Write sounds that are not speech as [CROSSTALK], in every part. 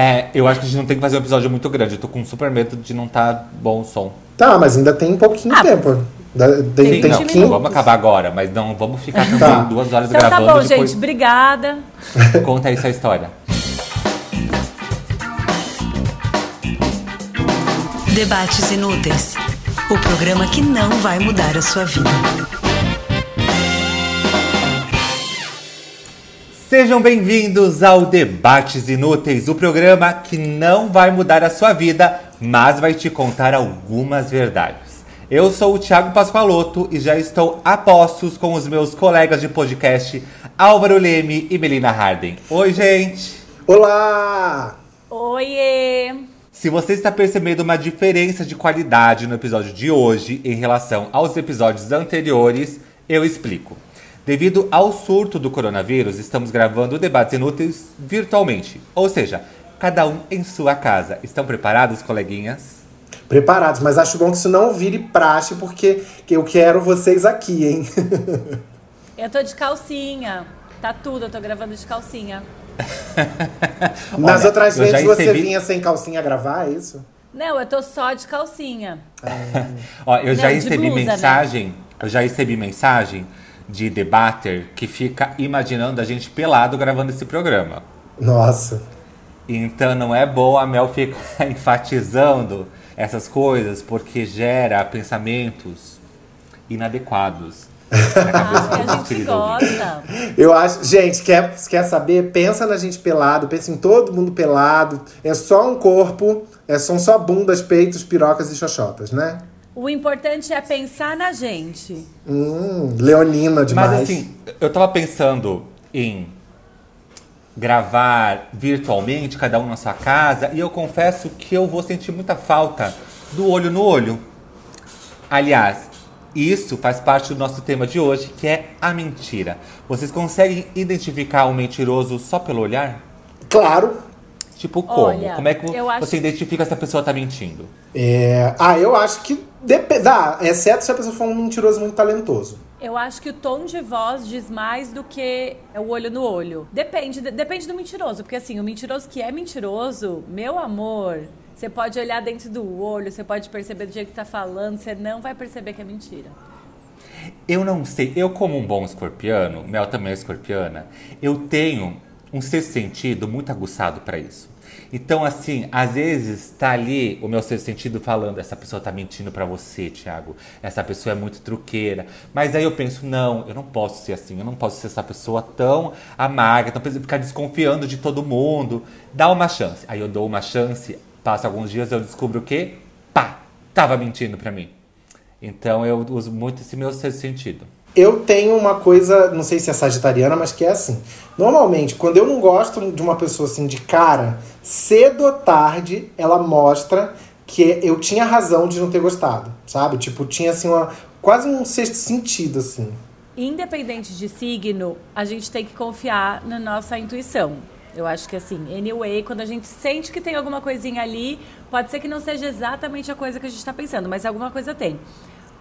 É, eu acho que a gente não tem que fazer um episódio muito grande. Eu tô com super medo de não tá bom o som. Tá, mas ainda tem um pouquinho Ah, tempo. Da- Tem, Sim, tem não, 15 não vamos acabar agora, mas não vamos ficar também Tá. duas horas Então tá gravando bom, e depois gente. Obrigada. [LAUGHS] [LAUGHS] conta aí essa história. Debates Inúteis o programa que não vai mudar a sua vida. Sejam bem-vindos ao Debates Inúteis, o programa que não vai mudar a sua vida, mas vai te contar algumas verdades. Eu sou o Thiago Pascoaloto e já estou a postos com os meus colegas de podcast Álvaro Leme e Melina Harden. Oi, gente! Olá! Oiê! Se você está percebendo uma diferença de qualidade no episódio de hoje em relação aos episódios anteriores, eu explico. Devido ao surto do coronavírus, estamos gravando debates inúteis virtualmente, ou seja, cada um em sua casa. Estão preparados, coleguinhas? Preparados, mas acho bom que isso não vire praxe, porque que eu quero vocês aqui, hein? [LAUGHS] Eu tô de calcinha. Tá tudo, eu tô gravando de calcinha. [LAUGHS] Nas Olha, outras já vezes você recebi- vinha sem calcinha gravar, é isso? Não, eu tô só de calcinha. [LAUGHS] Ó, eu já Não, de recebi blusa, né? mensagem, eu já recebi mensagem de debater que fica imaginando a gente pelado gravando esse programa. Nossa. Então não é bom a Mel ficar [LAUGHS] enfatizando essas coisas porque gera pensamentos inadequados na cabeça [LAUGHS] Ah, a gente gosta. Eu acho. Gente, quer, quer saber? Pensa na gente pelado, pensa em todo mundo pelado. É só um corpo, é, são só bundas, peitos, pirocas e xoxotas, né? O importante é pensar na gente. Hum, leonina demais. Mas assim, eu tava pensando em gravar virtualmente, cada um na sua casa, e eu confesso que eu vou sentir muita falta do olho no olho. Aliás, isso faz parte do nosso tema de hoje, que é a mentira. Vocês conseguem identificar um mentiroso só pelo olhar? Claro. Tipo, como? Olha, como é que eu acho- você identifica se a pessoa tá mentindo? É, ah, eu acho que dep- dá, exceto se a pessoa for um mentiroso muito talentoso. Eu acho que o tom de voz diz mais do que o olho no olho. Depende, de- depende do mentiroso, porque assim, o mentiroso que é mentiroso, meu amor, você pode olhar dentro do olho, você pode perceber do jeito que tá falando, você não vai perceber que é mentira. Eu não sei, eu como um bom escorpiano, Mel também é escorpiana, eu tenho um sexto sentido muito aguçado pra isso. Então, assim, às vezes tá ali o meu sexto sentido falando, essa pessoa tá mentindo pra você, Thiago. Essa pessoa é muito truqueira. Mas aí eu penso, não, eu não posso ser assim, eu não posso ser essa pessoa tão amarga, tão ficar desconfiando de todo mundo. Dá uma chance. Aí eu dou uma chance, passa alguns dias, eu descubro que, pá, tava mentindo pra mim. Então eu uso muito esse meu sexto sentido. Eu tenho uma coisa, não sei se é sagitariana, mas que é assim. Normalmente, quando eu não gosto de uma pessoa assim de cara, cedo ou tarde ela mostra que eu tinha razão de não ter gostado, sabe? Tipo, tinha assim uma quase um sexto sentido assim. Independente de signo, a gente tem que confiar na nossa intuição. Eu acho que assim, anyway, quando a gente sente que tem alguma coisinha ali, pode ser que não seja exatamente a coisa que a gente está pensando, mas alguma coisa tem.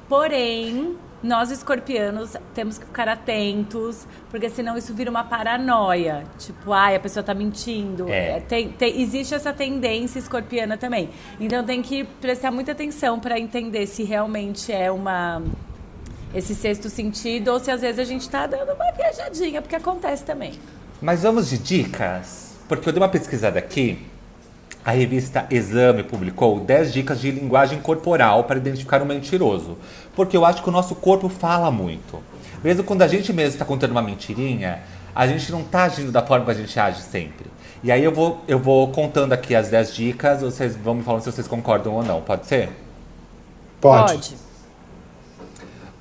Porém, nós escorpianos temos que ficar atentos, porque senão isso vira uma paranoia. Tipo, ai, a pessoa tá mentindo. É. É, tem- tem- existe essa tendência escorpiana também. Então tem que prestar muita atenção para entender se realmente é uma esse sexto sentido ou se às vezes a gente tá dando uma viajadinha, porque acontece também. Mas vamos de dicas? Porque eu dei uma pesquisada aqui. A revista Exame publicou 10 dicas de linguagem corporal para identificar um mentiroso. Porque eu acho que o nosso corpo fala muito. Mesmo quando a gente mesmo está contando uma mentirinha, a gente não está agindo da forma que a gente age sempre. E aí eu vou, eu vou contando aqui as 10 dicas, vocês vão me falando se vocês concordam ou não. Pode ser? Pode.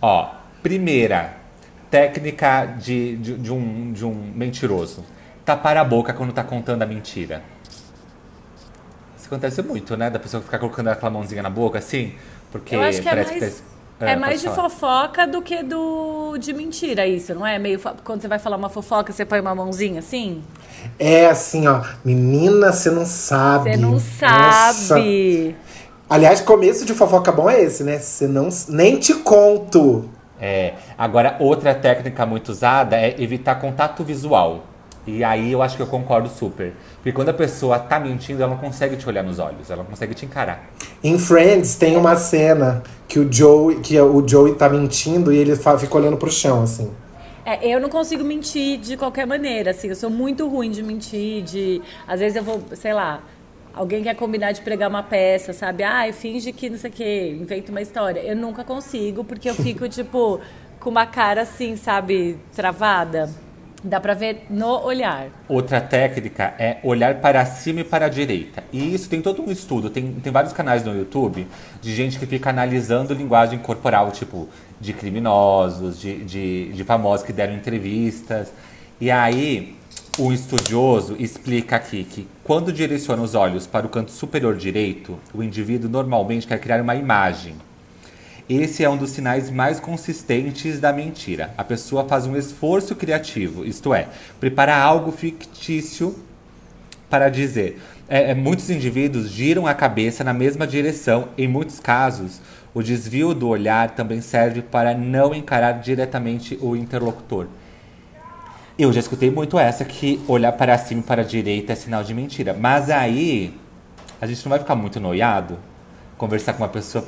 Ó, primeira técnica de, de, de um, de um mentiroso. Tapar a boca quando tá contando a mentira. Isso acontece muito, né? Da pessoa ficar colocando aquela mãozinha na boca, assim. Porque Eu acho que é parece mais, tá- é, mais pode de falar. fofoca do que do de mentira isso, não é? Meio fo- quando você vai falar uma fofoca, você põe uma mãozinha assim? É assim, ó. Menina, você não sabe. Você não Nossa. sabe. Aliás, começo de fofoca bom é esse, né? Você não. Nem te conto. É, agora, outra técnica muito usada é evitar contato visual. E aí eu acho que eu concordo super. Porque quando a pessoa tá mentindo, ela não consegue te olhar nos olhos, ela não consegue te encarar. Em Friends tem uma cena que o Joey, que o Joey tá mentindo e ele fica olhando pro chão, assim. É, eu não consigo mentir de qualquer maneira, assim, eu sou muito ruim de mentir, de... Às vezes eu vou, sei lá, alguém quer combinar de pregar uma peça, sabe? Ah, finge que não sei o quê, inventa uma história. Eu nunca consigo, porque eu fico, [LAUGHS] tipo, com uma cara assim, sabe, travada. Dá pra ver no olhar. Outra técnica é olhar para cima e para a direita. E isso tem todo um estudo. Tem, tem vários canais no YouTube de gente que fica analisando linguagem corporal, tipo, de criminosos, de, de, de famosos que deram entrevistas. E aí, o estudioso explica aqui que quando direciona os olhos para o canto superior direito, o indivíduo normalmente quer criar uma imagem. Esse é um dos sinais mais consistentes da mentira. A pessoa faz um esforço criativo, isto é, prepara algo fictício para dizer. É, é, muitos indivíduos giram a cabeça na mesma direção. Em muitos casos, o desvio do olhar também serve para não encarar diretamente o interlocutor. Eu já escutei muito essa que olhar para cima e para a direita é sinal de mentira. Mas aí a gente não vai ficar muito noiado conversar com uma pessoa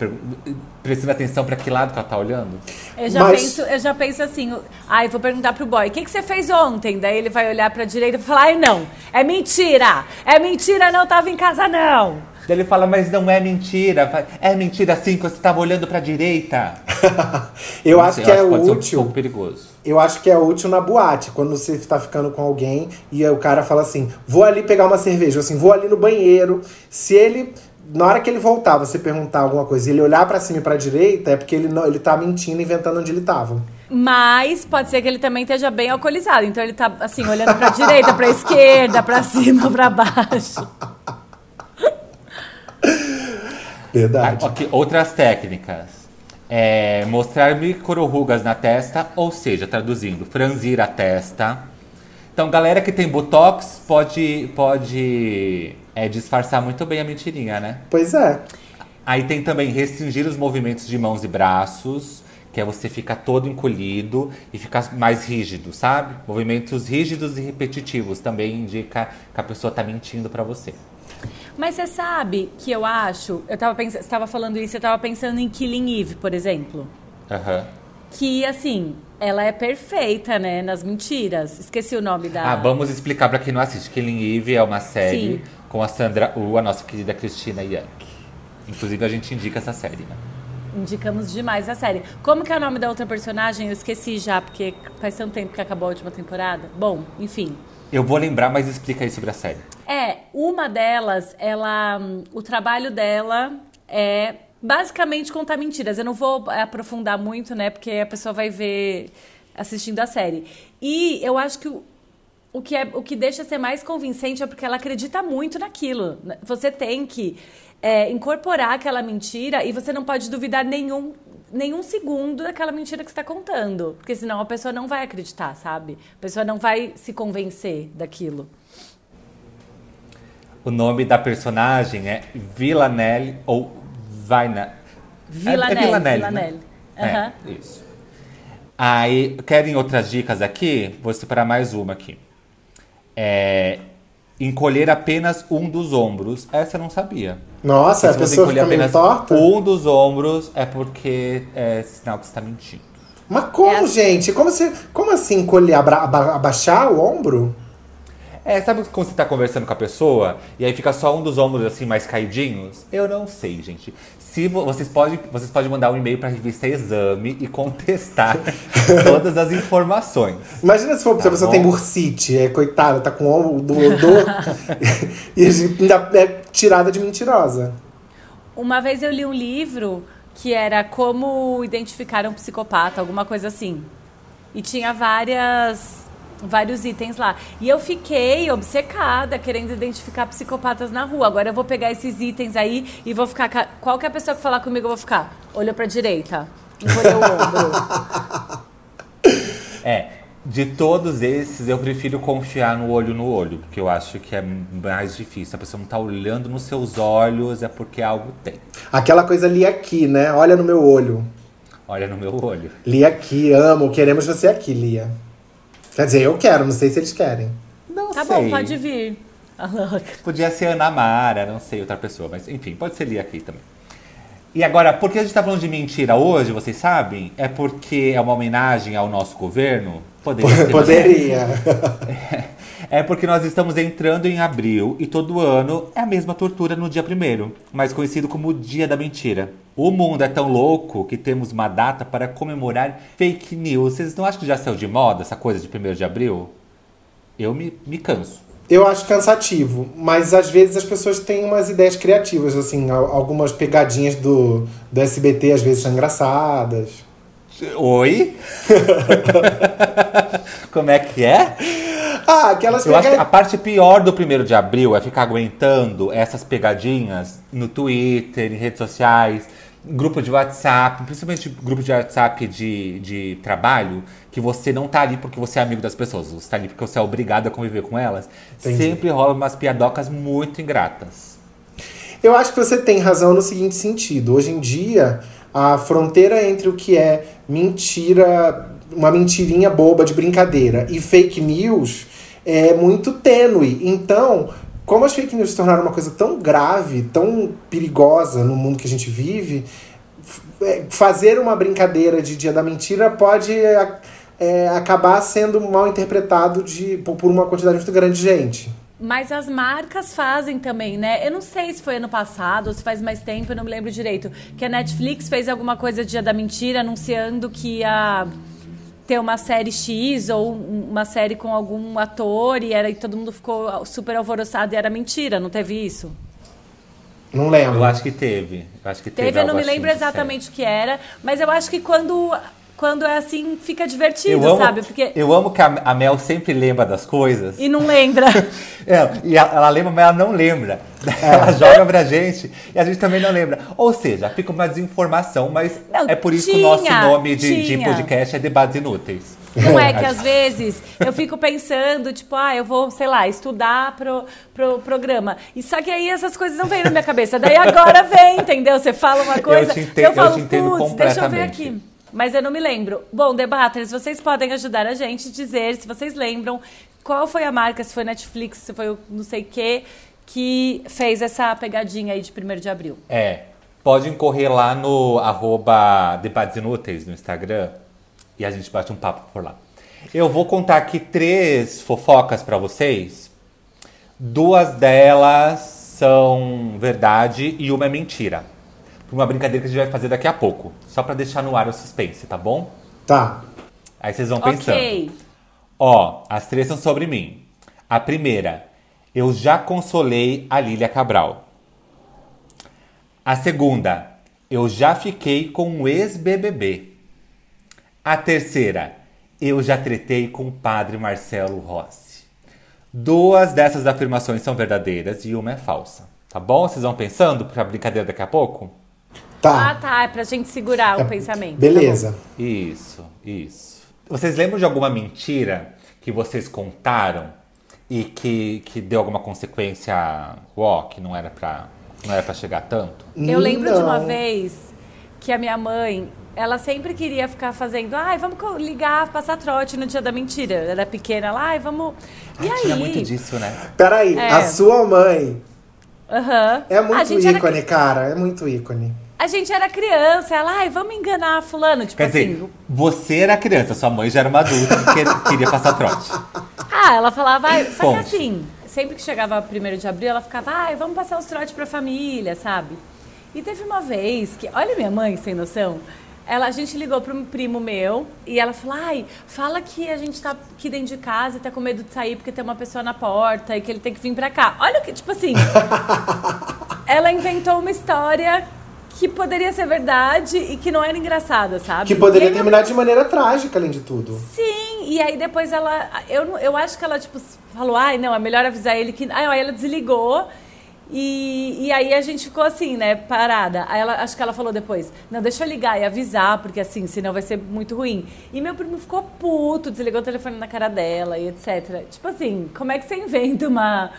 prestando atenção para que lado que ela tá olhando? Eu já, Mas- penso, eu já penso assim, ai, vou perguntar pro boy, o que, que você fez ontem? Daí ele vai olhar pra direita e falar, ai não, é mentira! É mentira, não tava em casa não! Daí ele fala, mas não é mentira. É mentira sim que você estava olhando para a direita. [LAUGHS] Eu Não acho sei, que é pode ser um útil. pouco perigoso. Eu acho que é útil na boate, quando você tá ficando com alguém e o cara fala assim: vou ali pegar uma cerveja, ou assim, vou ali no banheiro. Se ele, na hora que ele voltar, você perguntar alguma coisa e ele olhar pra cima e pra direita, é porque ele, não, ele tá mentindo, inventando onde ele tava. Mas pode ser que ele também esteja bem alcoolizado. Então ele tá, assim, olhando pra direita, pra esquerda, pra cima, pra baixo. [LAUGHS] Verdade. Ah, ok, Outras técnicas. É mostrar micro-rugas na testa, ou seja, traduzindo, franzir a testa. Então, galera que tem botox pode, pode é, disfarçar muito bem a mentirinha, né? Pois é. Aí tem também restringir os movimentos de mãos e braços, que é você ficar todo encolhido e ficar mais rígido, sabe? Movimentos rígidos e repetitivos também indica que a pessoa tá mentindo pra você. Mas você sabe que eu acho. Eu tava pensando. Você tava falando isso, eu tava pensando em Killing Eve, por exemplo. Aham. Que, assim, ela é perfeita, né? Nas mentiras. Esqueci o nome da. Ah, vamos explicar pra quem não assiste. Killing Eve é uma série Sim. Com a Sandra Uh, a nossa querida Cristina Young. Inclusive a gente indica essa série, né? Indicamos demais a série. Como que é o nome da outra personagem? Eu esqueci já, porque faz tanto tempo que acabou a última temporada. Bom, enfim. Eu vou lembrar, mas explica aí sobre a série. É, uma delas, ela. O trabalho dela é basicamente contar mentiras. Eu não vou aprofundar muito, né? Porque a pessoa vai ver assistindo a série. E eu acho que o, o que, é, o que deixa ser mais convincente é porque ela acredita muito naquilo. Você tem que é, incorporar aquela mentira e você não pode duvidar nenhum, nenhum segundo daquela mentira que você está contando. Porque senão a pessoa não vai acreditar, sabe? A pessoa não vai se convencer daquilo. O nome da personagem é Villanelle ou Vaina. Villanelle, É, é Villanelle. Villanelle. né? Aham. É, isso. Aí, querem outras dicas aqui? Vou separar mais uma aqui. É, encolher apenas um dos ombros. Essa eu não sabia. Nossa, a Se você pessoa encolher fica meio apenas torta. um dos ombros, é porque é sinal que você está mentindo. Mas como, É assim. gente? Como, você, como assim encolher, abra- aba- abaixar o ombro? É, sabe quando você tá conversando com a pessoa e aí fica só um dos ombros assim mais caidinhos? Eu não sei, gente. Se vo- vocês podem, vocês podem mandar um e-mail para a revista Exame e contestar [LAUGHS] todas as informações. Imagina se for se a Tá pessoa tem bursite, é coitada, tá com o odor [LAUGHS] e a gente ainda é tirada de mentirosa. Uma vez eu li um livro que era como identificar um psicopata, alguma coisa assim. E tinha várias vários itens lá. E eu fiquei obcecada querendo identificar psicopatas na rua. Agora eu vou pegar esses itens aí e vou ficar ca- qualquer pessoa que falar comigo eu vou ficar olhou pra direita, encolheu o ombro. É, de todos esses eu prefiro confiar no olho no olho, porque eu acho que é mais difícil. A pessoa não tá olhando nos seus olhos, é porque algo tem. Aquela coisa ali aqui, né? Olha no meu olho. Olha no meu olho. Li aqui, amo, queremos você aqui, Lia. Quer dizer, eu quero, não sei se eles querem. Tá sei. bom, pode vir. [LAUGHS] Podia ser Ana Mara, não sei, outra pessoa, mas enfim, pode ser Lia aqui também. E agora, por que a gente tá falando de mentira hoje, vocês sabem? É porque é uma homenagem ao nosso governo? Poderia [LAUGHS] ser. Poderia. [LAUGHS] É porque nós estamos entrando em abril e todo ano é a mesma tortura no dia primeiro, mais conhecido como o Dia da Mentira. O mundo é tão louco que temos uma data para comemorar fake news. Vocês não acham que já saiu de moda essa coisa de 1 de abril? Eu me, me canso. Eu acho cansativo, mas às vezes as pessoas têm umas ideias criativas, assim, al- algumas pegadinhas do, do SBT às vezes são engraçadas. Oi? [LAUGHS] Como é que é? Ah, aquelas Eu acho que a parte pior do primeiro de abril é ficar aguentando essas pegadinhas no Twitter, em redes sociais, grupo de WhatsApp, principalmente grupo de WhatsApp de, de trabalho, que você não tá ali porque você é amigo das pessoas, você tá ali porque você é obrigado a conviver com elas. Entendi. Sempre rola umas piadocas muito ingratas. Eu acho que você tem razão no seguinte sentido. Hoje em dia, a fronteira entre o que é mentira, uma mentirinha boba de brincadeira e fake news é muito tênue. Então, como as fake news se tornaram uma coisa tão grave, tão perigosa no mundo que a gente vive, é, fazer uma brincadeira de Dia da Mentira pode é, é, acabar sendo mal interpretado de, por, uma quantidade muito grande de gente. Mas as marcas fazem também, né? Eu não sei se foi ano passado ou se faz mais tempo, eu não me lembro direito. Que a Netflix fez alguma coisa Dia da Mentira anunciando que ia ter uma série X ou um- uma série com algum ator e, era, e todo mundo ficou super alvoroçado e era mentira, não teve isso? Não lembro. Eu acho que teve. Eu acho que teve, Teve, eu não me lembro assim, exatamente o que era, mas eu acho que quando, quando é assim fica divertido, Eu amo, sabe? Porque. eu amo que a, Mel sempre lembra das coisas. E não lembra. [LAUGHS] É, e ela, ela lembra, mas ela não lembra. Ela joga pra gente e a gente também não lembra. Ou seja, fica uma desinformação, mas Não, é por isso que o tinha, nosso nome de, de tinha. podcast é Debates Inúteis. Não é que às vezes eu fico pensando, tipo, ah, eu vou, sei lá, estudar pro, pro programa. E só que aí essas coisas não vêm na minha cabeça. Daí agora vem, entendeu? Você fala uma coisa, te entendo- eu falo, te entendo putz, deixa eu ver aqui. Mas eu não me lembro. Bom, debaters, vocês podem ajudar a gente a dizer se vocês lembram qual foi a marca, se foi Netflix, se foi o não sei o quê, que fez essa pegadinha aí de 1 de abril. É. Podem correr lá no arroba Debates Inúteis no Instagram e a gente bate um papo por lá. Eu vou contar aqui três fofocas pra vocês. Duas delas são verdade e uma é mentira. Uma brincadeira que a gente vai fazer daqui a pouco. Só pra deixar no ar o suspense, tá bom? Tá. Aí vocês vão pensando. Ok. Ó, as três são sobre mim. A primeira, eu já consolei a Lília Cabral. A segunda, eu já fiquei com um ex-BBB. A terceira, eu já tretei com o padre Marcelo Rossi. Duas dessas afirmações são verdadeiras e uma é falsa. Tá bom? Vocês vão pensando pra brincadeira daqui a pouco? Ah, Tá. tá, é pra gente segurar o pensamento. tá Beleza. Isso, isso. Vocês lembram de alguma mentira que vocês contaram e que, que deu alguma consequência, ó, que não era pra, não era pra chegar tanto? Eu lembro de uma Não. vez que a minha mãe, ela sempre queria ficar fazendo, ai, vamos ligar, passar trote no dia da mentira. Ela era pequena lá, ai, vamos. E aí? Tinha muito disso, né? Peraí, É. a sua mãe Aham. é muito gente era, ícone, cara. É muito ícone. A gente era criança, ela, ai, vamos enganar fulano, tipo Quer assim. dizer, você era criança, sua mãe já era uma adulta [LAUGHS] que quer- queria passar trote. Ah, ela falava, ai, só que assim, sempre que chegava primeiro de abril, ela ficava, ai, vamos passar os trotes pra família, sabe? E teve uma vez que, olha minha mãe, sem noção, ela, a gente ligou para um primo meu e ela falou, ai, fala que a gente tá aqui dentro de casa e tá com medo de sair porque tem uma pessoa na porta e que ele tem que vir pra cá. Olha o que, tipo assim, [LAUGHS] ela inventou uma história que poderia ser verdade e que não era engraçada, sabe? Que poderia aí, terminar de maneira trágica, além de tudo. Sim, e aí depois ela. Eu, eu acho que ela, tipo, falou, ai, não, é melhor avisar ele que. Aí ela desligou. E, e aí a gente ficou assim, né, parada. Aí ela, acho que ela falou depois, não, deixa eu ligar e avisar, porque assim, senão vai ser muito ruim. E meu primo ficou puto, desligou o telefone na cara dela e etc. Tipo assim, como é que você inventa uma,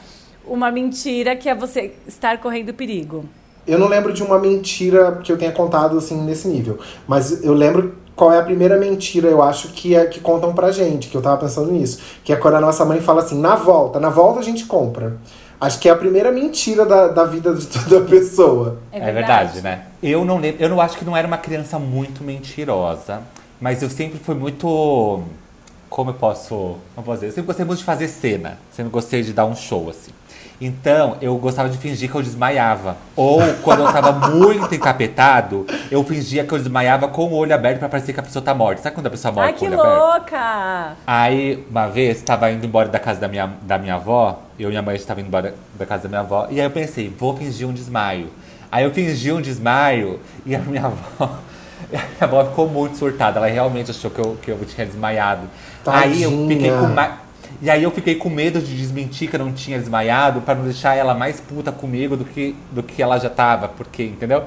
uma mentira que é você estar correndo perigo? Eu não lembro de uma mentira que eu tenha contado assim nesse nível. Mas eu lembro qual é a primeira mentira, eu acho, que, é, que contam pra gente, que eu tava pensando nisso. Que é quando a nossa mãe fala assim, na volta, na volta a gente compra. Acho que é a primeira mentira da, da vida de toda [LAUGHS] pessoa. É É verdade, né? Eu não lembro, eu não acho que não era uma criança muito mentirosa, mas eu sempre fui muito. Como eu posso. Não posso dizer? Eu sempre gostei muito de fazer cena. Sempre gostei de dar um show, assim. Então, eu gostava de fingir que eu desmaiava. Ou, quando eu tava muito encapetado, eu fingia que eu desmaiava com o olho aberto pra parecer que a pessoa tá morta. Sabe quando a pessoa morre Ai, com que o olho aberto? louca! Aí, uma vez, tava indo embora da casa da minha, da minha avó, eu e minha mãe estava indo embora da casa da minha avó, e aí eu pensei, vou fingir um desmaio. Aí eu fingi um desmaio e a minha [LAUGHS] avó. a minha avó ficou muito surtada, ela realmente achou que eu, que eu tinha desmaiado. Aí eu Tadinha. fiquei com mais. E aí eu fiquei com medo de desmentir que eu não tinha desmaiado pra não deixar ela mais puta comigo do que, do que ela já tava, porque, entendeu?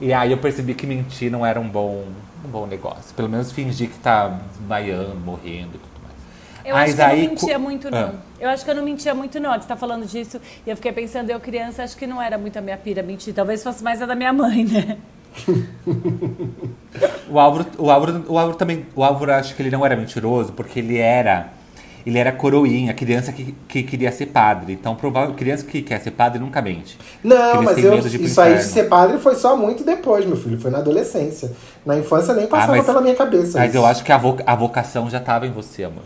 E aí eu percebi que mentir não era um bom, um bom negócio. Pelo menos fingir que tá desmaiando, morrendo e tudo mais. Eu Mas acho que eu aí não mentia muito, não. Ah. Eu acho que eu não mentia muito, não. Você tá falando disso e eu fiquei pensando, eu criança, acho que não era muito a minha pira mentir. Talvez fosse mais a da minha mãe, né? [LAUGHS] O Álvaro, o Álvaro, o Álvaro também, o Álvaro acho que ele não era mentiroso porque ele era, ele era coroinha, criança que, que queria ser padre. Então, provável, criança que quer ser padre nunca mente. Não, mas eu, isso aí de inferno. ser padre foi só muito depois, meu filho. Foi na adolescência. Na infância nem passava Ah, mas- pela minha cabeça. Mas isso. eu acho que a, vo- a vocação já tava em você, amor.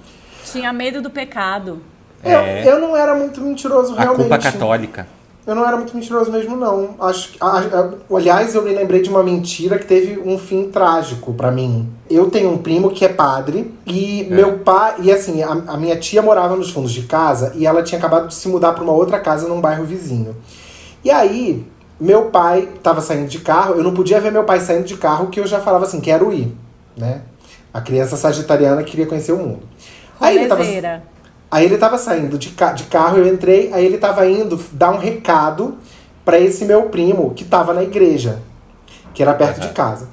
Tinha medo do pecado. Eu, É. eu não era muito mentiroso, A realmente. culpa católica. Eu não era muito mentiroso mesmo, não. Acho, que- a- a- aliás, eu me lembrei de uma mentira que teve um fim trágico pra mim. Eu tenho um primo que é padre e É. meu pai. E assim, a, a minha tia morava nos fundos de casa e ela tinha acabado de se mudar pra uma outra casa num bairro vizinho. E aí, meu pai tava saindo de carro, eu não podia ver meu pai saindo de carro, que eu já falava assim, quero ir, né? A criança sagitariana queria conhecer o mundo. Aí ele tava. Aí ele tava saindo de, ca de carro, eu entrei, aí ele tava indo dar um recado pra esse meu primo que tava na igreja, que era perto de Aham. casa.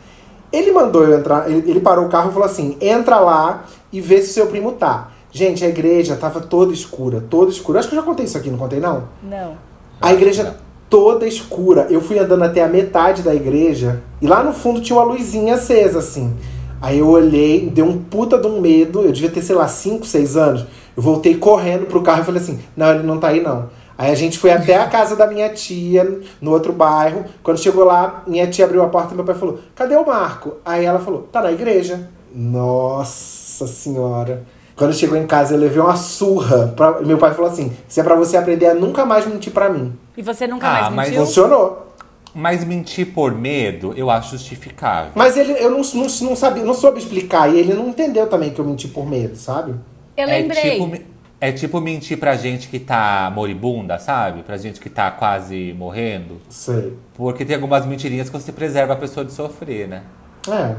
Ele mandou eu entrar, ele, ele parou o carro e falou assim: entra lá e vê se seu primo tá. Gente, a igreja tava toda escura, toda escura. Acho que eu já contei isso aqui, não contei não? Não. A igreja toda escura. Eu fui andando até a metade da igreja e lá no fundo tinha uma luzinha acesa, assim. Aí eu olhei, deu um puta de um medo. Eu devia ter, sei lá, 5, 6 anos. Eu voltei correndo pro carro e falei assim: não, ele não tá aí não. Aí a gente foi até a casa da minha tia, no outro bairro. Quando chegou lá, minha tia abriu a porta e meu pai falou: cadê o Marco? Aí ela falou: tá na igreja. Nossa senhora. Quando chegou em casa, eu levei uma surra. Pra... Meu pai falou assim: isso é pra você aprender a nunca mais mentir pra mim. E você nunca Ah, mais mas mentiu? Funcionou. Mas mentir por medo, eu acho justificável. Mas ele, eu não, não, não sabia, não soube explicar. E ele não entendeu também que eu menti por medo, sabe? Eu lembrei. É tipo, é tipo mentir pra gente que tá moribunda, sabe? Pra gente que tá quase morrendo. Sei. Porque tem algumas mentirinhas que você preserva a pessoa de sofrer, né? É.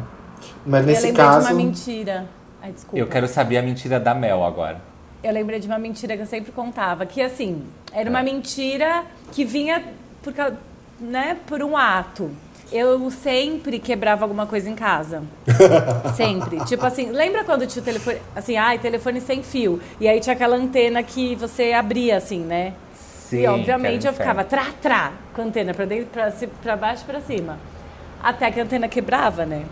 Mas eu nesse lembrei caso. de uma mentira. Ai, desculpa. Eu quero saber a mentira da Mel agora. Eu lembrei de uma mentira que eu sempre contava, que assim, era uma É. mentira que vinha por, né, por um ato. Eu sempre quebrava alguma coisa em casa. [LAUGHS] sempre. Tipo assim, lembra quando tinha o telefone, assim, ai, telefone sem fio. E aí tinha aquela antena que você abria, assim, né? Sim, e obviamente eu ficava trá, trá, com a antena pra, dentro, pra, pra baixo e pra cima. Até que a antena quebrava, né?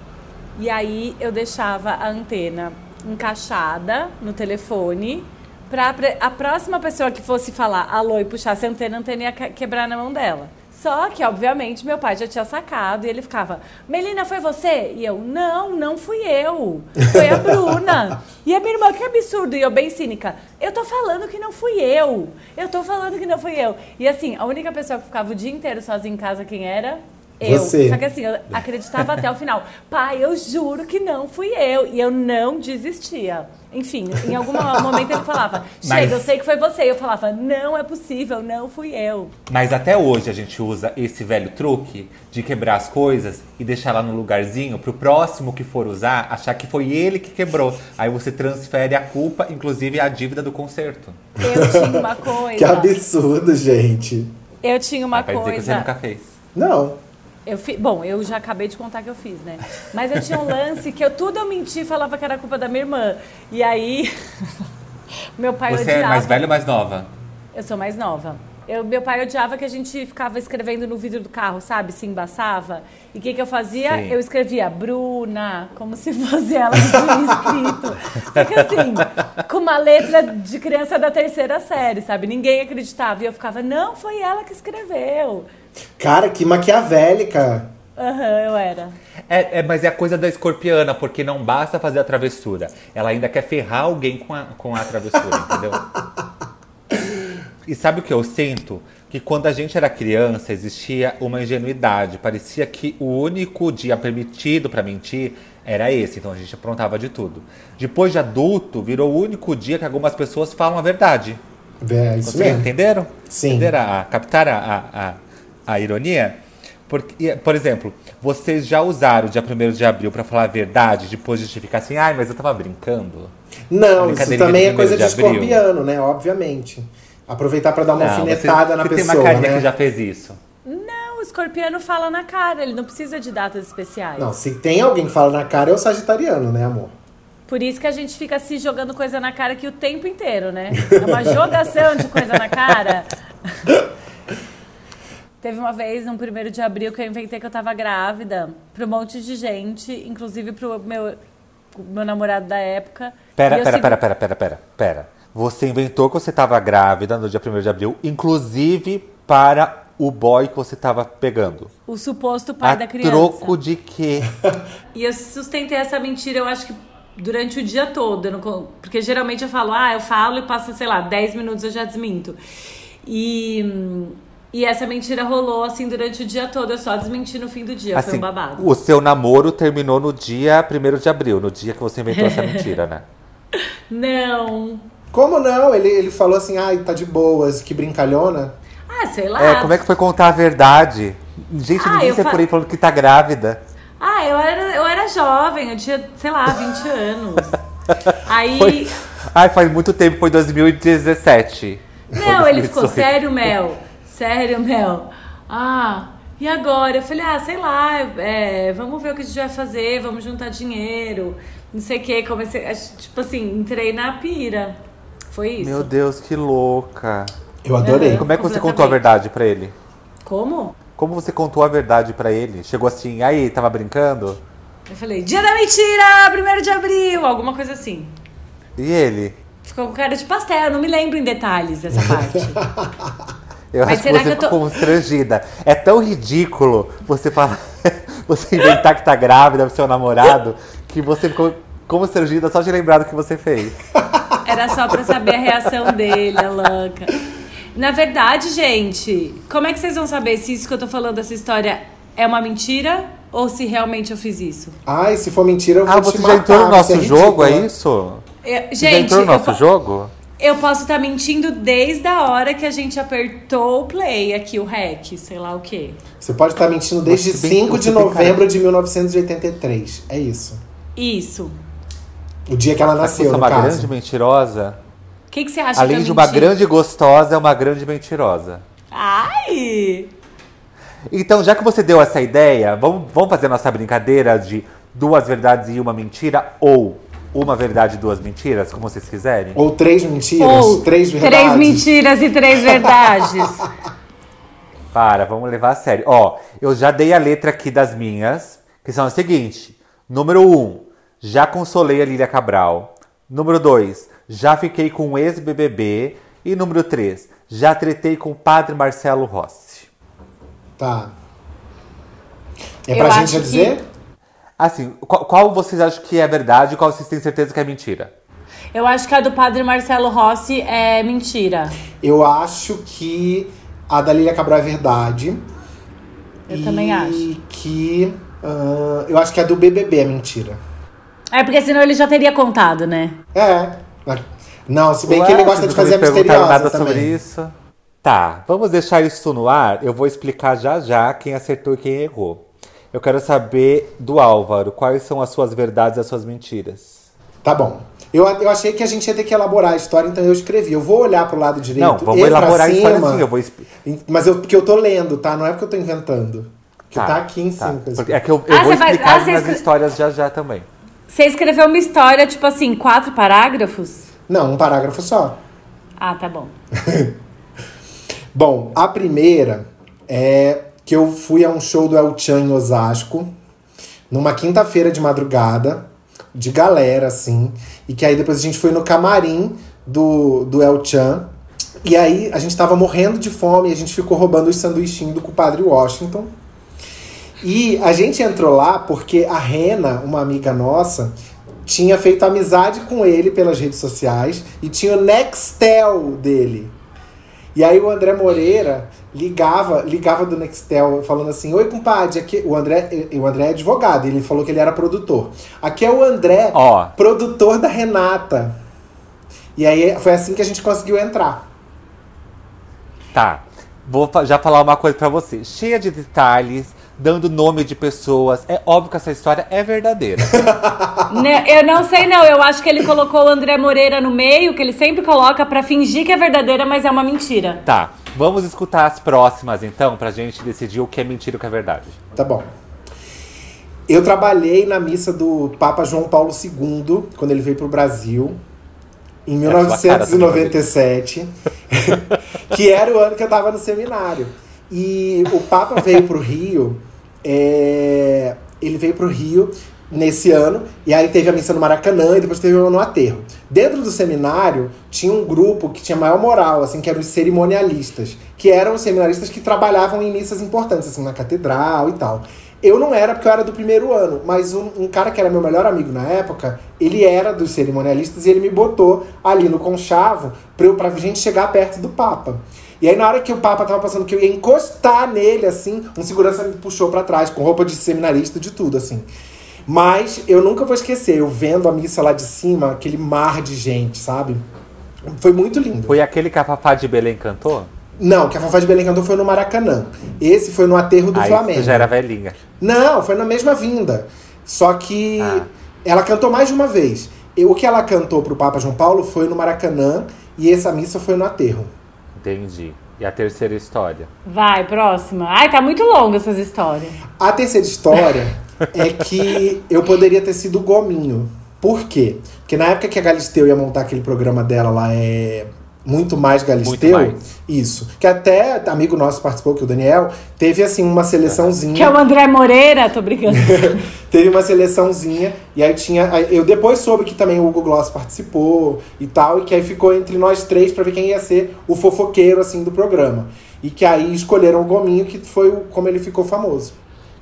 E aí eu deixava a antena encaixada no telefone pra a próxima pessoa que fosse falar alô e puxasse a antena, a antena ia quebrar na mão dela. Só que, obviamente, meu pai já tinha sacado e ele ficava, Melina, foi você? E eu, não, não fui eu. Foi a Bruna. e a minha irmã, que absurdo. E eu, bem cínica, eu tô falando que não fui eu. Eu tô falando que não fui eu. E assim, a única pessoa que ficava o dia inteiro sozinha em casa, quem era? Eu. Você. Só que assim, eu acreditava até o final. Pai, eu juro que não fui eu. E eu não desistia. Enfim, em algum momento ele falava, [LAUGHS] chega, Mas- eu sei que foi você. E eu falava, não é possível, não fui eu. Mas até hoje a gente usa esse velho truque de quebrar as coisas e deixar lá no lugarzinho pro próximo que for usar achar que foi ele que quebrou. Aí você transfere a culpa, inclusive a dívida do conserto. Eu tinha uma [LAUGHS] coisa. Que absurdo, gente. Eu tinha uma Aí vai dizer que você coisa. nunca fez. Não. Eu fi... Bom, eu já acabei de contar que eu fiz, né? Mas eu tinha um lance que eu tudo eu menti falava que era culpa da minha irmã. E aí. [LAUGHS] meu pai Você odiava. é mais velho ou mais nova? Eu sou mais nova. Eu, meu pai odiava que a gente ficava escrevendo no vidro do carro, sabe? Se embaçava. E o que, que eu fazia? Sim. Eu escrevia Bruna, como se fosse ela que tinha escrito. Só que assim, com uma letra de criança da terceira série, sabe? Ninguém acreditava. E eu ficava, não, foi ela que escreveu. Cara, que maquiavélica. Aham, eu era. É, é, mas é a coisa da escorpiana, porque não basta fazer a travessura. Ela ainda quer ferrar alguém com a, com a travessura, entendeu? E sabe o que eu sinto? Que quando a gente era criança existia uma ingenuidade. Parecia que o único dia permitido pra mentir era esse. Então a gente aprontava de tudo. Depois de adulto, virou o único dia que algumas pessoas falam a verdade. É isso Vocês mesmo. entenderam? Sim. Entenderam? A, captaram a, a, a ironia? Porque, por exemplo, vocês já usaram o dia 1 de abril pra falar a verdade, depois justificar assim, ai, mas eu tava brincando. Não, isso também é coisa de, de escorpiano, né? Obviamente. Aproveitar pra dar uma Não, alfinetada você, na você pessoa, tem uma carinha né? que já fez isso. Não, o escorpiano fala na cara, ele não precisa de datas especiais. Não, se tem alguém que fala na cara, é o sagitariano, né, amor? Por isso que a gente fica se jogando coisa na cara aqui o tempo inteiro, né? É uma jogação de coisa na cara. [LAUGHS] Teve uma vez, no primeiro de abril, que eu inventei que eu tava grávida pra um monte de gente, inclusive pro meu, meu namorado da época. Pera, pera, segui- pera, pera, pera, pera, pera. Você inventou que você tava grávida no dia 1 de abril, inclusive para o boy que você tava pegando. O suposto pai a da criança. troco de quê? [LAUGHS] E eu sustentei essa mentira, eu acho que durante o dia todo. não porque geralmente eu falo, ah, eu falo e passa, sei lá, 10 minutos eu já desminto. E, hum, e essa mentira rolou assim durante o dia todo, eu só desmenti no fim do dia. Foi Assim, um babado. o seu namoro terminou no dia 1 de abril, no dia que você inventou essa mentira, né? [LAUGHS] Não. Como não? Ele, ele falou assim, ai, tá de boas, que brincalhona. Ah, sei lá. É, como é que foi contar a verdade? Gente, Ah, ninguém sai fa- por aí falando que tá grávida. Ah, eu era, eu era jovem, eu tinha, sei lá, 20 [LAUGHS] anos. Aí. Foi... Ai, faz muito tempo, foi 2017. Não, Foi ele ficou, 2018. sério, Mel? Sério, Mel? Ah, e agora? Eu falei, ah, sei lá, é, vamos ver o que a gente vai fazer, vamos juntar dinheiro, não sei o que. Comecei, tipo assim, entrei na pira. Foi isso. Meu Deus, que louca. Eu adorei. Uhum. Como é que você contou a verdade pra ele? Como? Como você contou a verdade pra ele? Chegou assim, aí, tava brincando? Eu falei, dia da mentira, primeiro de abril, alguma coisa assim. E ele? Ficou com cara de pastel, eu não me lembro em detalhes dessa [LAUGHS] parte. Eu Mas acho que você que eu tô- ficou constrangida. É tão ridículo você falar, [LAUGHS] você inventar que tá grávida pro seu namorado, que você ficou constrangida só de lembrar do que você fez. [LAUGHS] Era só pra saber a reação dele, a louca. Na verdade, gente, como é que vocês vão saber se isso que eu tô falando, essa história, é uma mentira ou se realmente eu fiz isso? Ai, se for mentira, eu vou Ah, te você matar. já entrou no nosso você é jogo, é isso? Eu- Você já gente, entrou no eu, nosso po- jogo? Eu posso estar mentindo desde a hora que a gente apertou o play aqui, o REC, sei lá o quê. Você pode estar mentindo desde tem- 5 de novembro de 1983. É isso. Isso. O dia que ela Você nasceu, é no uma caso. grande mentirosa. O que, que você acha Além de uma grande gostosa, é uma grande mentirosa. Ai! Então, já que você deu essa ideia, vamos, vamos fazer nossa brincadeira de duas verdades e uma mentira? Ou uma verdade e duas mentiras, como vocês quiserem? Ou três mentiras, Ou três verdades. três mentiras e três verdades. [LAUGHS] Para, vamos levar a sério. Ó, eu já dei a letra aqui das minhas, que são as seguintes. Número um, já consolei a Lília Cabral. Número dois, já fiquei com o ex-BBB. E número três, já tretei com o padre Marcelo Rossi. Tá. É Eu pra gente acho já que- dizer? Assim, qual, qual vocês acham que é verdade e qual vocês têm certeza que é mentira? Eu acho que a do padre Marcelo Rossi é mentira. Eu acho que a da Lília Cabral é verdade. Eu e também acho. que. ah, eu acho que a do BBB é mentira. É porque senão ele já teria contado, né? É. Não, se bem Ué, que ele gosta de não fazer me a perguntaram misteriosa nada também. sobre isso. Tá, vamos deixar isso no ar. Eu vou explicar já já quem acertou e quem errou. Eu quero saber do Álvaro, quais são as suas verdades e as suas mentiras. Tá bom. Eu, eu achei que a gente ia ter que elaborar a história, então eu escrevi. Eu vou olhar pro lado direito. Não, vamos e pra elaborar a história cima. sim, eu vou Mas eu, porque eu tô lendo, tá? Não é porque eu tô inventando. Que tá, aqui em tá. cima. É que eu, eu Ah, vou você vai- explicar ah, minhas escre- histórias já já também. Você escreveu uma história, tipo assim, quatro parágrafos? Não, um parágrafo só. Ah, tá bom. [LAUGHS] Bom, a primeira é que eu fui a um show do El Chan em Osasco, numa quinta-feira de madrugada, de galera, assim. E que aí depois a gente foi no camarim do, do El Chan. E aí a gente tava morrendo de fome e a gente ficou roubando os sanduichinhos do compadre Washington. E a gente entrou lá porque a Rena, uma amiga nossa, tinha feito amizade com ele pelas redes sociais e tinha o Nextel dele. E aí o André Moreira ligava, ligava do Nextel falando assim: "Oi, compadre, aqui o André, o André é advogado, ele falou que ele era produtor. Aqui é o André, Ó. produtor da Renata". E aí foi assim que a gente conseguiu entrar. Tá. Vou já falar uma coisa pra você. Cheia de detalhes, dando nome de pessoas. É óbvio que essa história é verdadeira. [LAUGHS] Né, Eu não sei, não. Eu acho que ele colocou o André Moreira no meio, que ele sempre coloca pra fingir que é verdadeira, mas é uma mentira. tá. Vamos escutar as próximas, então, pra gente decidir o que é mentira e o que é verdade. Tá bom. Eu trabalhei na missa do Papa João Paulo II, quando ele veio pro Brasil, em É a sua cara 1997, [LAUGHS] que era o ano que eu tava no seminário. E o Papa veio pro Rio, é, ele veio pro Rio nesse ano, e aí teve a missa no Maracanã e depois teve o no aterro. Dentro do seminário tinha um grupo que tinha maior moral, assim, que eram os cerimonialistas, que eram os seminaristas que trabalhavam em missas importantes, assim, na catedral e tal. Eu não era porque eu era do primeiro ano, mas um, um cara que era meu melhor amigo na época, ele era dos cerimonialistas e ele me botou ali no conchavo pra, eu, pra gente chegar perto do Papa. E aí, na hora que o Papa tava passando, que eu ia encostar nele, assim, um segurança me puxou pra trás, com roupa de seminarista, de tudo, assim. Mas eu nunca vou esquecer, eu vendo a missa lá de cima, aquele mar de gente, sabe? Foi muito lindo. Foi aquele que a Fafá de Belém cantou? Não, que a Fafá de Belém cantou foi no Maracanã. Esse foi no aterro do Aí Flamengo. você já era velhinha. Não, foi na mesma vinda. Só que Ah. ela cantou mais de uma vez. E o que ela cantou pro Papa João Paulo foi no Maracanã e essa missa foi no aterro. Entendi. E a terceira história? Vai, próxima. Ai, tá muito longa essas histórias. A terceira história [LAUGHS] é que eu poderia ter sido o Gominho. Por quê? Porque na época que a Galisteu ia montar aquele programa dela lá, é. Muito mais Galisteu. Muito mais. Isso. Que até amigo nosso participou, que é o Daniel, teve assim uma seleçãozinha. Que é o André Moreira, tô brincando. [LAUGHS] Teve uma seleçãozinha, e aí tinha. Eu depois soube que também o Hugo Gloss participou e tal, e que aí ficou entre nós três pra ver quem ia ser o fofoqueiro, assim, do programa. E que aí escolheram o Gominho, que foi o- como ele ficou famoso.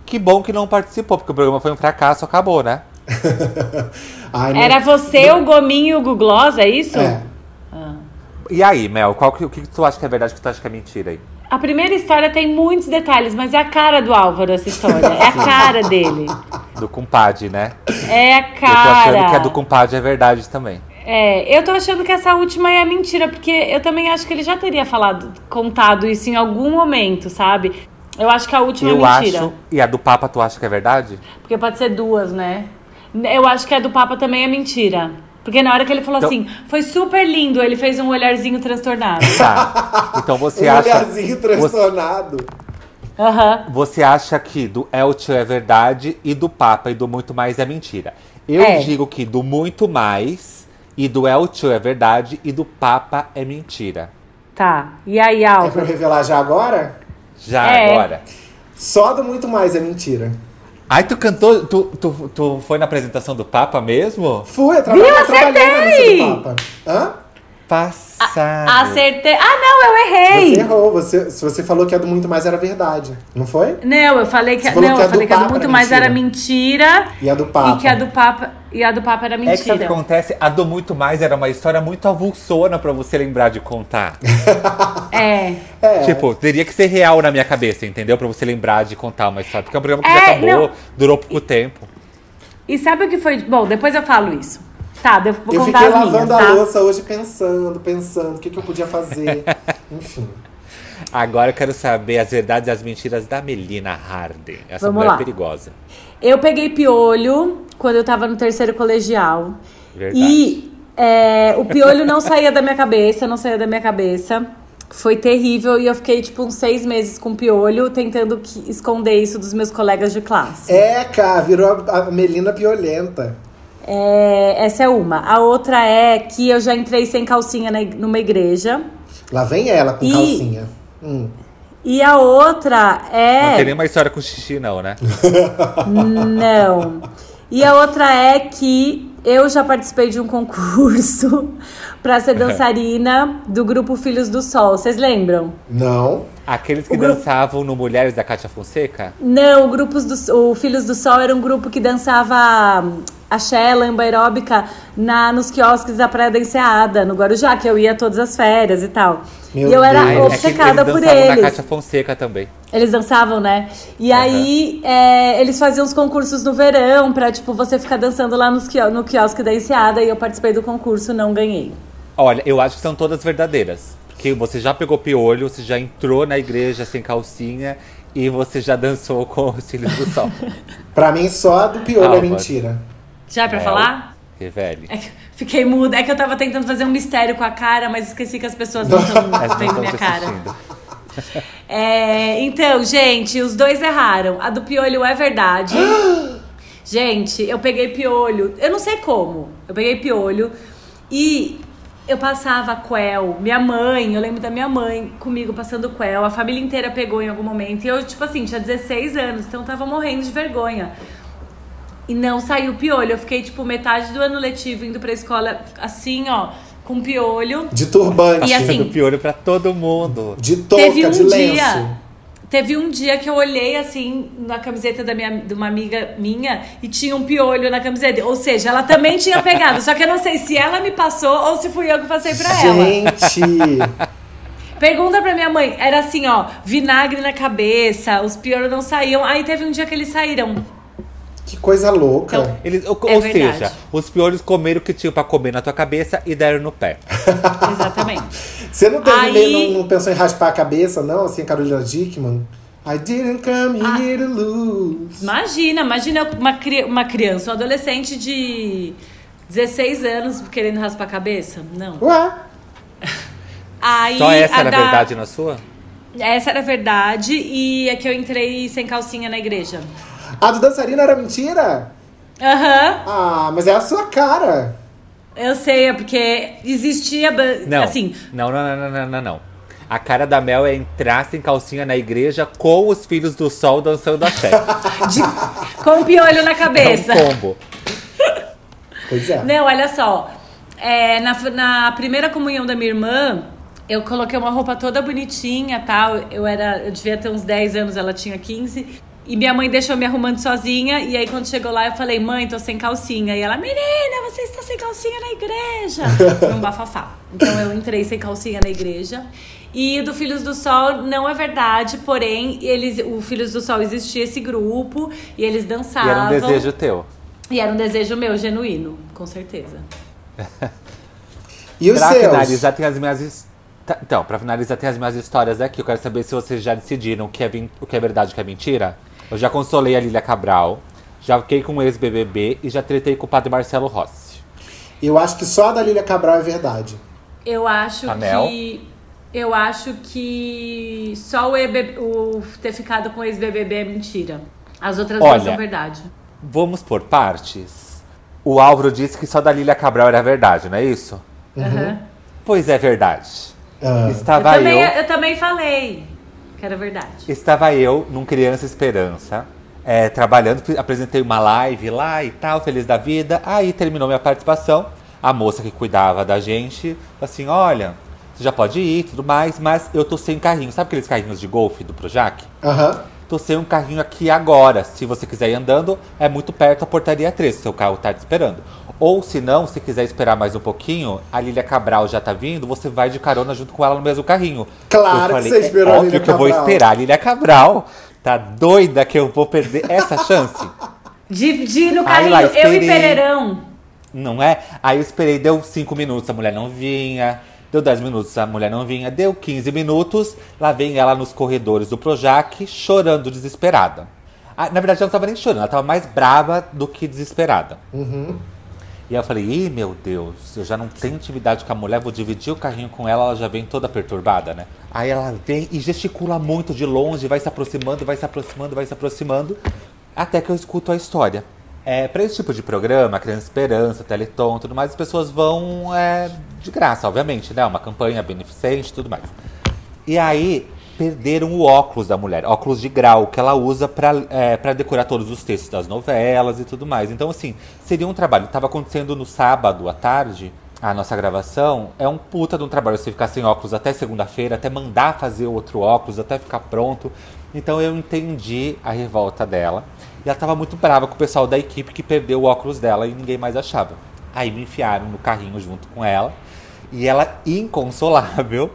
Que bom que não participou, porque o programa foi um fracasso, acabou, né? [LAUGHS] Ai, não- Era você, o Gominho e o Gugloss, é isso? É. E aí, Mel, qual que, o que tu acha que é verdade o que tu acha que é mentira aí? A primeira história tem muitos detalhes, mas é a cara do Álvaro essa história. É a cara dele. Do compadre, né? É a Eu tô achando cara. que a do compadre é verdade também. É, eu tô achando que essa última é mentira, porque eu também acho que ele já teria falado, contado isso em algum momento, sabe? Eu acho que a última eu é mentira. acho. E a do Papa, tu acha que é verdade? Porque pode ser duas, né? Eu acho que a do Papa também é mentira. Porque na hora que ele falou Então- assim, foi super lindo, ele fez um olharzinho transtornado. Tá. Então você um acha. olharzinho transtornado. Aham. Você acha que do Eltio é verdade e do Papa e do muito mais é mentira. Eu É. digo que do muito mais e do Eltio é verdade e do Papa é mentira. Tá. E aí, É pra eu revelar já agora? Já É. agora. Só do muito mais é mentira. Ai, tu cantou. Tu, tu, tu foi na apresentação do Papa mesmo? Fui, eu trabalhei, eu trabalhei na missa Acertei! do Papa. Hã? Passado. Acertei. Ah, não, eu Você errei. errou. Você, se você falou que a do muito mais era verdade. Não foi? Não, eu falei que, Você falou não, que a eu do falei que a do muito era mais mentira. era mentira E a do Papa. e que a do Papa e a do Papa era É que sabe o que mentira. acontece? A do muito mais era uma história muito avulsona pra você lembrar de contar. [LAUGHS] É. É. Tipo, teria que ser real na minha cabeça, entendeu? Pra você lembrar de contar uma história. Porque é um programa que já É, acabou, não. durou pouco tempo. E sabe o que foi? Bom, depois eu falo isso. Tá, eu vou Eu contar fiquei as minhas, lavando tá? a louça hoje pensando, pensando, o que, que eu podia fazer. [LAUGHS] Enfim. Agora eu quero saber as verdades e as mentiras da Melina Harden. Essa Vamos mulher lá. perigosa. Eu peguei piolho quando eu tava no terceiro colegial. Verdade. E é, o piolho não saía da minha cabeça, não saía da minha cabeça. Foi terrível e eu fiquei, tipo, uns seis meses com piolho, tentando que- esconder isso dos meus colegas de classe. É, cara, virou a, a Melina Piolenta. É, essa é uma. A outra é que eu já entrei sem calcinha na numa igreja. Lá vem ela com E- calcinha. E a outra é. Não tem nenhuma história com xixi, não, né? [LAUGHS] Não. E a outra é que eu já participei de um concurso [LAUGHS] para ser dançarina do grupo Filhos do Sol. Vocês lembram? Não. Aqueles que O grupo- dançavam no Mulheres da Cátia Fonseca? Não, o, grupos do, o Filhos do Sol era um grupo que dançava hum, axé, lamba aeróbica na, nos quiosques da Praia da Enseada, no Guarujá, que eu ia todas as férias e tal. Meu e eu era Deus. Ah, é obcecada eles por eles. na Cátia Fonseca também. Eles dançavam, né? E aí, é, eles faziam os concursos no verão pra, tipo, você ficar dançando lá nos no quiosque da Enseada. E eu participei do concurso, não ganhei. Olha, eu acho que são todas verdadeiras. Porque você já pegou piolho, você já entrou na igreja sem calcinha e você já dançou com os filhos do sol. [LAUGHS] Pra mim, só a do piolho é mas- mentira. Já pra É, falar? Que velho. É que fiquei muda. É que eu tava tentando fazer um mistério com a cara, mas esqueci que as pessoas não estão [LAUGHS] vendo minha cara. [LAUGHS] É, então, gente, os dois erraram. A do piolho é verdade. [GASPS] gente, eu peguei piolho. Eu não sei como. Eu peguei piolho e eu passava quel. Minha mãe, eu lembro da minha mãe comigo passando quel. A família inteira pegou em algum momento. E eu, tipo assim, tinha 16 anos, então eu tava morrendo de vergonha. E não saiu piolho. Eu fiquei, tipo, metade do ano letivo indo pra escola assim, ó, com piolho. De turbante. E assim, piolho pra todo mundo. De touca, Teve um de lenço. dia. Teve um dia que eu olhei assim na camiseta da minha, de uma amiga minha e tinha um piolho na camiseta. Ou seja, ela também tinha pegado. só que eu não sei se ela me passou ou se fui eu que passei pra ela. Gente, [LAUGHS] Pergunta pra minha mãe. Era assim, ó, vinagre na cabeça, os piolhos não saíam. Aí teve um dia que eles saíram. Que coisa louca. Então, Eles, ou É ou seja, os piolhos comeram o que tinham pra comer na tua cabeça e deram no pé. [LAUGHS] Exatamente. Você não teve Aí- não, não pensou em raspar a cabeça, não? Assim, Carolina Dickman? I didn't come Ah. here to lose. Imagina, imagina uma, cri- uma criança, um adolescente de 16 anos querendo raspar a cabeça. Não. Ué, [LAUGHS] Aí, Só essa a era a da- verdade na sua? Essa era a verdade e é que eu entrei sem calcinha na igreja. A do dançarino era mentira? Aham, Ah, mas é a sua cara. eu sei, é porque existia. Não. Assim, Não, não, não, não, não, não, não. A cara da Mel é entrar sem calcinha na igreja com os filhos do sol dançando a fé. [LAUGHS] de- com o piolho na É cabeça. um combo. Pois é. Não, olha só. É, na, na primeira comunhão da minha irmã, eu coloquei uma roupa toda bonitinha tal. Eu era. Eu devia ter uns 10 anos, ela tinha 15. E minha mãe deixou me arrumando sozinha. E aí, quando chegou lá, eu falei, mãe, tô sem calcinha. E ela, menina, você está sem calcinha na igreja. [LAUGHS] Foi um bafafá. Então eu entrei sem calcinha na igreja. E do Filhos do Sol não é verdade, porém, eles, o Filhos do Sol existia esse grupo e eles E dançavam. era um desejo teu. E era um desejo meu, genuíno, com certeza. E os pra seus? finalizar, tem as minhas. tá, Então, pra finalizar, tem as minhas histórias aqui. Eu quero saber se vocês já decidiram o que é, vin- o que é verdade e o que é mentira. Eu já consolei a Lília Cabral, já fiquei com o ex-BBB e já tretei com o padre Marcelo Rossi. Eu acho que só a da Lília Cabral é verdade. Eu acho A Mel? que. Eu acho que só o, EB o ter ficado com o ex-BBB é mentira. As outras duas Olha. são verdade. Vamos por partes? O Álvaro disse que só da Lília Cabral era verdade, não é isso? Aham. Pois é verdade. Eu, Estava também, eu, eu também falei era verdade. estava eu num Criança Esperança, é, trabalhando, apresentei uma live lá e tal, feliz da vida. Aí terminou minha participação. A moça que cuidava da gente falou assim: olha, você já pode ir e tudo mais, mas eu tô sem carrinho. Sabe aqueles carrinhos de golfe do Projac? Aham. Tô sem um carrinho aqui agora. Se você quiser ir andando, é muito perto a portaria 3, seu carro tá te esperando. Ou se não, se quiser esperar mais um pouquinho, a Lília Cabral já tá vindo, você vai de carona junto com ela no mesmo carrinho. Claro eu que falei, você esperou é a óbvio Lília que eu vou Cabral." esperar a Lília Cabral. Tá doida que eu vou perder essa chance? De, de ir no Aí carrinho, lá, eu e. Pereirão. Não é? Aí eu esperei, deu 5 minutos, a mulher não vinha. Deu 10 minutos, a mulher não vinha. Deu 15 minutos, lá vem ela nos corredores do Projac, chorando desesperada. Ah, na verdade, ela não tava nem chorando, ela tava mais brava do que desesperada. E eu falei, ih, meu Deus, eu já não tenho intimidade com a mulher, vou dividir o carrinho com ela, ela já vem toda perturbada, né? Aí ela vem e gesticula muito de longe, vai se aproximando, vai se aproximando, vai se aproximando, até que eu escuto a história. É, para esse tipo de programa, Criança Esperança, Teleton, tudo mais, as pessoas vão é, de graça, obviamente, né? Uma campanha beneficente e tudo mais. E aí, perderam o óculos da mulher, óculos de grau, que ela usa pra, é, pra decorar todos os textos das novelas e tudo mais. Então, assim, seria um trabalho. Tava acontecendo no sábado à tarde, a nossa gravação. É um puta de um trabalho você ficar sem óculos até segunda-feira, até mandar fazer outro óculos, até ficar pronto. Então eu entendi a revolta dela. E ela tava muito brava com o pessoal da equipe que perdeu o óculos dela e ninguém mais achava. Aí me enfiaram no carrinho junto com ela. E ela, inconsolável,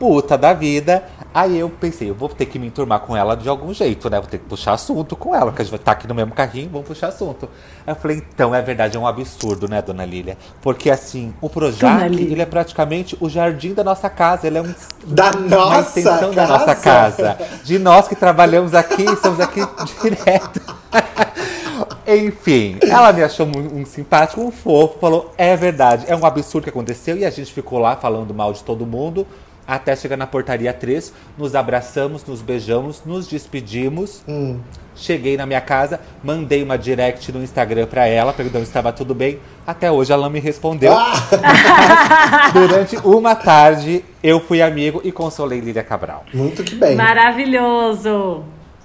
puta da vida. Aí eu pensei, eu vou ter que me enturmar com ela de algum jeito, né? Vou ter que puxar assunto com ela, porque a gente vai estar aqui no mesmo carrinho, vamos puxar assunto. Aí eu falei, então, é verdade, é um absurdo, né, dona Lília? Porque assim, o Projac, ele é praticamente o jardim da nossa casa, ele é um, Da uma nossa extensão da nossa casa? casa. De nós que trabalhamos aqui, estamos aqui [LAUGHS] direto. Enfim, ela me achou um, um simpático, um fofo, falou: é verdade, é um absurdo que aconteceu. E a gente ficou lá falando mal de todo mundo, até chegar na portaria 3, nos abraçamos, nos beijamos, nos despedimos. Cheguei na minha casa, mandei uma direct no Instagram pra ela, perguntando se estava tudo bem. Até hoje ela não me respondeu. [LAUGHS] Durante uma tarde, eu fui amigo e consolei Lília Cabral. Muito que bem. Maravilhoso.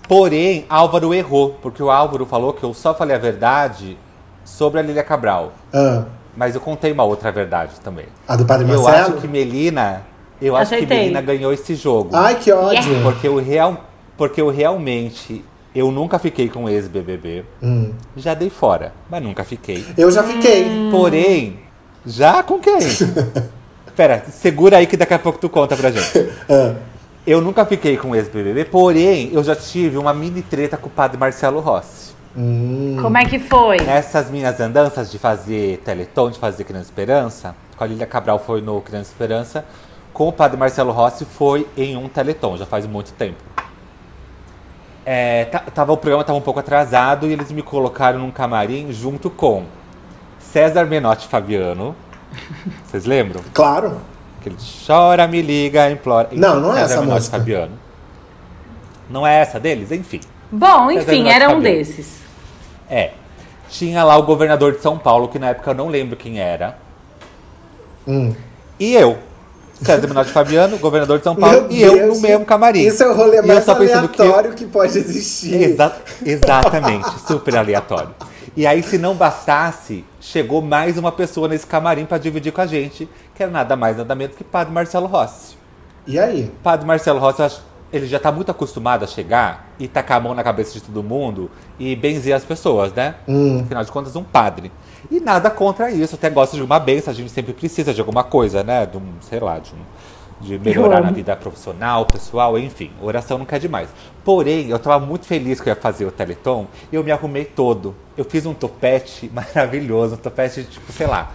Porém, Álvaro errou, porque o Álvaro falou que eu só falei a verdade sobre a Lília Cabral. Ah, Mas eu contei uma outra verdade também. a do Padre eu Marcelo? acho que Melina. Eu acho que. Melina ganhou esse jogo. Ai, que ódio. Porque eu, real, porque eu realmente. Eu nunca fiquei com ex-BBB. Hum. Já dei fora, mas nunca fiquei. Eu já fiquei. Porém, já com quem? [LAUGHS] Pera, segura aí que daqui a pouco tu conta pra gente. [LAUGHS] Ah, Eu nunca fiquei com ex-BBB, porém, eu já tive uma mini treta com o padre Marcelo Rossi. hum. Como é que foi? Nessas minhas andanças de fazer Teleton, de fazer Criança Esperança, com a Lília Cabral foi no Criança Esperança, com o padre Marcelo Rossi foi em um Teleton, já faz muito tempo. É, tava, o programa estava um pouco atrasado e eles me colocaram num camarim junto com César Menotti Fabiano. [LAUGHS] Vocês lembram? Claro. Aquele chora, me liga, implora. Não, não é César essa Menotti música. Fabiano. Não é essa deles? Enfim. Bom, César enfim, Menotti era um Fabiano. desses. É. Tinha lá o governador de São Paulo, que na época eu não lembro quem era. Hum. E eu. César Menotti Fabiano, governador de São Paulo, Meu e eu Deus, no mesmo camarim. Isso é o rolê eu mais pensando que eu- aleatório que, pode existir. Exa- exatamente, super aleatório. E aí, se não bastasse, chegou mais uma pessoa nesse camarim pra dividir com a gente, que era nada mais, nada menos que Padre Marcelo Rossi. E aí? Padre Marcelo Rossi, eu acho- ele já tá muito acostumado a chegar e tacar a mão na cabeça de todo mundo e benzer as pessoas, né? Hum. Afinal de contas, um padre. E nada contra isso, até gosta de uma benção, a gente sempre precisa de alguma coisa, né? De um, sei lá, de, um- de melhorar na vida profissional, pessoal, enfim. Oração não quer demais. Porém, eu tava muito feliz que eu ia fazer o Teleton e eu me arrumei todo. Eu fiz um topete [LAUGHS] maravilhoso, um topete, tipo, sei lá,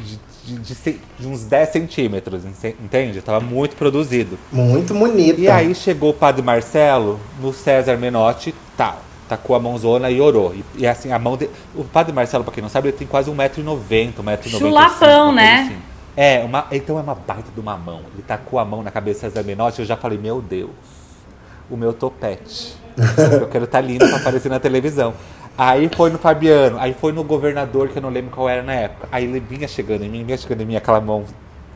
de, de- de de uns 10 centímetros, ente- entende? Tava muito produzido. Muito bonita. E aí chegou o padre Marcelo no César Menotti, tal. Tacou a mãozona e orou. E, e assim, a mão de... O padre Marcelo, pra quem não sabe, ele tem quase 1,90m, 1,95m. Chulapão, né? Assim. É, uma, então é uma baita de uma mão. Ele tacou a mão na cabeça César Menotti e eu já falei, meu Deus, o meu topete. eu quero estar lindo pra aparecer na televisão. Aí foi no Fabiano, aí foi no governador, que eu não lembro qual era na época. Aí ele vinha chegando em mim, vinha chegando em mim, aquela mão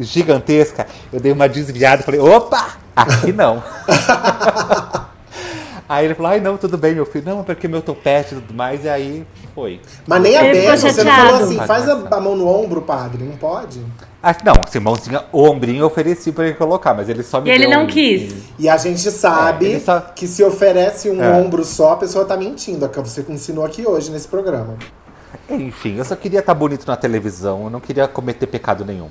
gigantesca. Eu dei uma desviada e falei, opa, aqui não. [LAUGHS] Aí ele falou, ai não, tudo bem, meu filho. Não, é porque meu topete e tudo mais, e aí foi. Mas nem a benção, você não falou assim, faz a, a mão no ombro, padre. Não pode? Ah, não, assim, mãozinha, o ombrinho eu ofereci pra ele colocar, mas ele só me E ele não um- quis. E a gente sabe É, só- que se oferece um É. ombro só, a pessoa tá mentindo. É o que você ensinou aqui hoje nesse programa. Enfim, eu só queria estar bonito na televisão, eu não queria cometer pecado nenhum.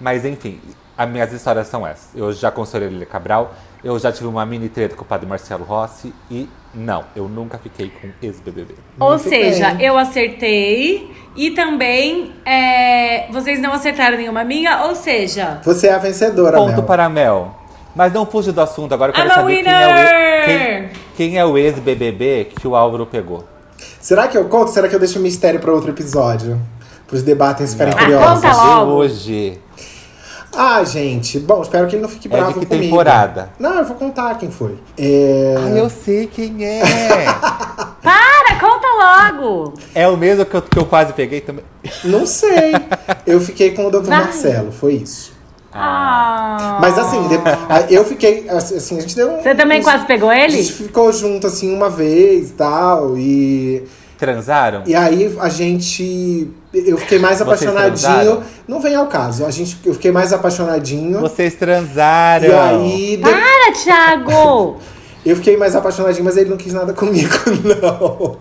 Mas enfim, as minhas histórias são essas. Eu já consolei Lília Cabral, eu já tive uma mini treta com o padre Marcelo Rossi e não, eu nunca fiquei com ex-BBB. Ou Muito seja, bem. eu acertei e também é, vocês não acertaram nenhuma minha, ou seja, Você é a vencedora, Ponto Mel. para a Mel. Mas não fuja do assunto, agora eu quero I'm a saber quem é, o, winner! quem, quem é o ex-BBB que o Álvaro pegou. Será que eu conto? Será que eu deixo o mistério pra outro episódio? Pros debates ficarem Ah, curiosos. conta De logo. hoje. Ah, gente. Bom, espero que ele não fique É bravo de que comigo. temporada? Não, eu vou contar quem foi. É... Ah, eu sei quem é. [LAUGHS] para, conta logo. é o mesmo que eu, que eu quase peguei também. Não sei. [LAUGHS] Eu fiquei com o Dr. Vai. Marcelo, foi isso. Ah. Mas assim, a- eu fiquei. Assim, a gente deu um. Você também uns- quase pegou A ele? gente ficou junto assim uma vez e tal. E. Transaram? E aí a gente. Eu fiquei mais apaixonadinho. Não vem ao caso. A gente, eu fiquei mais apaixonadinho. Vocês transaram. E aí. de- Para, Thiago! [LAUGHS] Eu fiquei mais apaixonadinho, mas ele não quis nada comigo, [LAUGHS] não.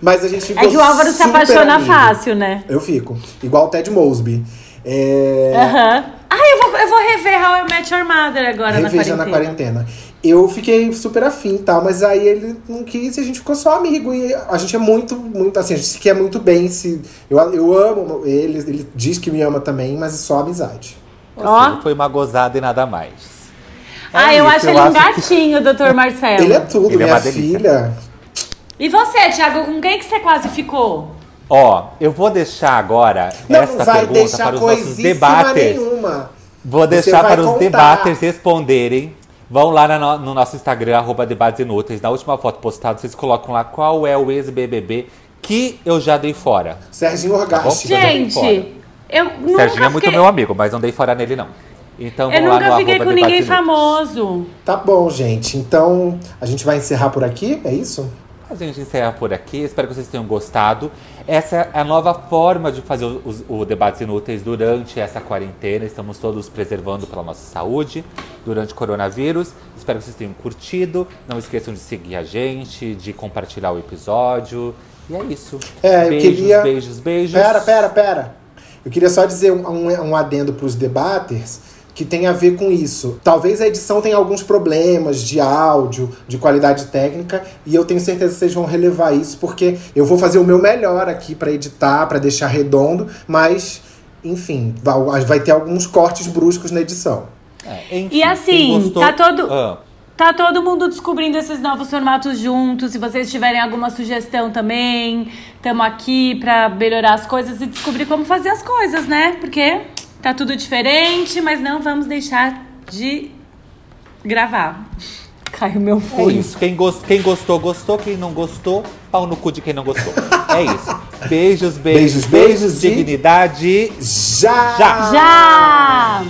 Mas a gente ficou. É que o Álvaro se apaixona amigo. fácil, né? Eu fico. Igual o Ted Mosby. É. Aham. Ah, eu vou, eu vou rever How I Met Your Mother agora Reveja na na quarentena. Eu fiquei super afim e tal, mas aí ele não quis e a gente ficou só amigo. E a gente é muito, muito assim, a gente se quer muito bem. Se, eu, eu amo ele, ele diz que me ama também, mas é só amizade. Ó. Foi uma gozada e nada mais. Ah, É eu isso, acho ele um acho que- gatinho, [LAUGHS] doutor Marcelo. Ele é tudo, Ele é minha delícia. filha. E você, Thiago, com quem que você quase ficou? Ó, eu vou deixar agora Não essa vai pergunta deixar para os nossos debaters. nenhuma. Vou deixar para os contar. debaters responderem. Vão lá na no, no nosso Instagram, arroba debates inúteis. Na última foto postada, vocês colocam lá qual é o ex-BBB que eu já dei fora. Serginho. Tá bom? Gente, fora. eu nunca Serginho é muito fiquei... meu amigo, mas não dei fora nele, não. Então Eu vão lá no nunca fiquei com ninguém inúteis. famoso. Tá bom, gente. Então, a gente vai encerrar por aqui, é isso? A gente encerra por aqui. Espero que vocês tenham gostado. Essa é a nova forma de fazer os, o debates inúteis durante essa quarentena. Estamos todos preservando pela nossa saúde durante o coronavírus. Espero que vocês tenham curtido. Não esqueçam de seguir a gente, de compartilhar o episódio. E é isso. É, eu beijos, queria- beijos, beijos. Pera, pera, pera. Eu queria só dizer um, um, um adendo pros debaters que tem a ver com isso. Talvez a edição tenha alguns problemas de áudio, de qualidade técnica, e eu tenho certeza que vocês vão relevar isso, porque eu vou fazer o meu melhor aqui pra editar, pra deixar redondo, mas, enfim, vai, ter alguns cortes bruscos na edição. É, enfim, E assim, gostou- tá todo- Ah, Tá todo mundo descobrindo esses novos formatos juntos. Se vocês tiverem alguma sugestão também, estamos aqui pra melhorar as coisas e descobrir como fazer as coisas, né? Porque tá tudo diferente, mas não vamos deixar de gravar. [LAUGHS] Caiu meu é fone. isso. Quem, gos- quem gostou, gostou. Quem não gostou, pau no cu de quem não gostou. é isso. Beijos, beijos, Beijos, beijos Dignidade. Já! Já! Já!